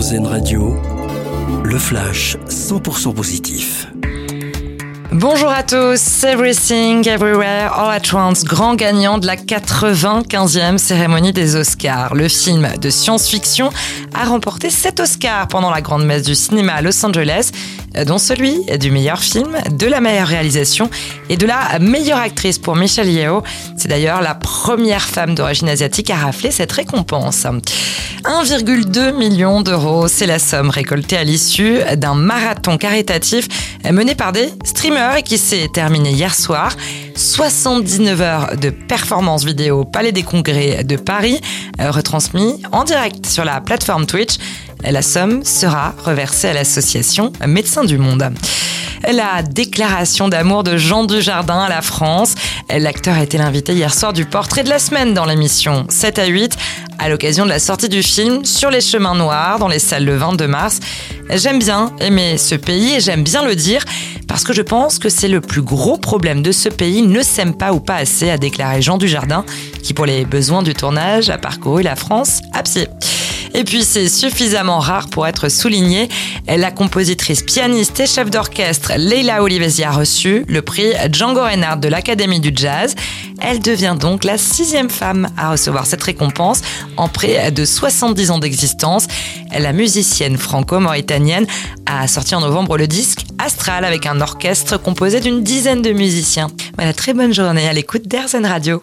Radio, le flash 100% positif. Bonjour à tous, Everything, Everywhere, All at Once, grand gagnant de la 95e cérémonie des Oscars. Le film de science-fiction a remporté 7 Oscars pendant la grande messe du cinéma à Los Angeles, dont celui du meilleur film, de la meilleure réalisation et de la meilleure actrice pour Michelle Yeoh. C'est d'ailleurs la première femme d'origine asiatique à rafler cette récompense. 1,2 million d'euros, c'est la somme récoltée à l'issue d'un marathon caritatif mené par des streamers et qui s'est terminé hier soir. 79 heures de performance vidéo au Palais des Congrès de Paris, euh, retransmis en direct sur la plateforme Twitch. La somme sera reversée à l'association Médecins du Monde. La déclaration d'amour de Jean Dujardin à la France. L'acteur a été l'invité hier soir du portrait de la semaine dans l'émission 7 à 8 à l'occasion de la sortie du film Sur les chemins noirs dans les salles le 22 mars. J'aime bien aimer ce pays et j'aime bien le dire parce que je pense que c'est le plus gros problème de ce pays ne s'aime pas ou pas assez, a déclaré Jean Dujardin, qui pour les besoins du tournage a parcouru la France à pied. Et puis c'est suffisamment rare pour être souligné. La compositrice, pianiste et chef d'orchestre Leila Olivesi a reçu le prix Django Reinhardt de l'Académie du Jazz. Elle devient donc la sixième femme à recevoir cette récompense en près de 70 ans d'existence. La musicienne franco-mauritanienne a sorti en novembre le disque Astral avec un orchestre composé d'une dizaine de musiciens. Voilà, très bonne journée à l'écoute d'Airzen Radio.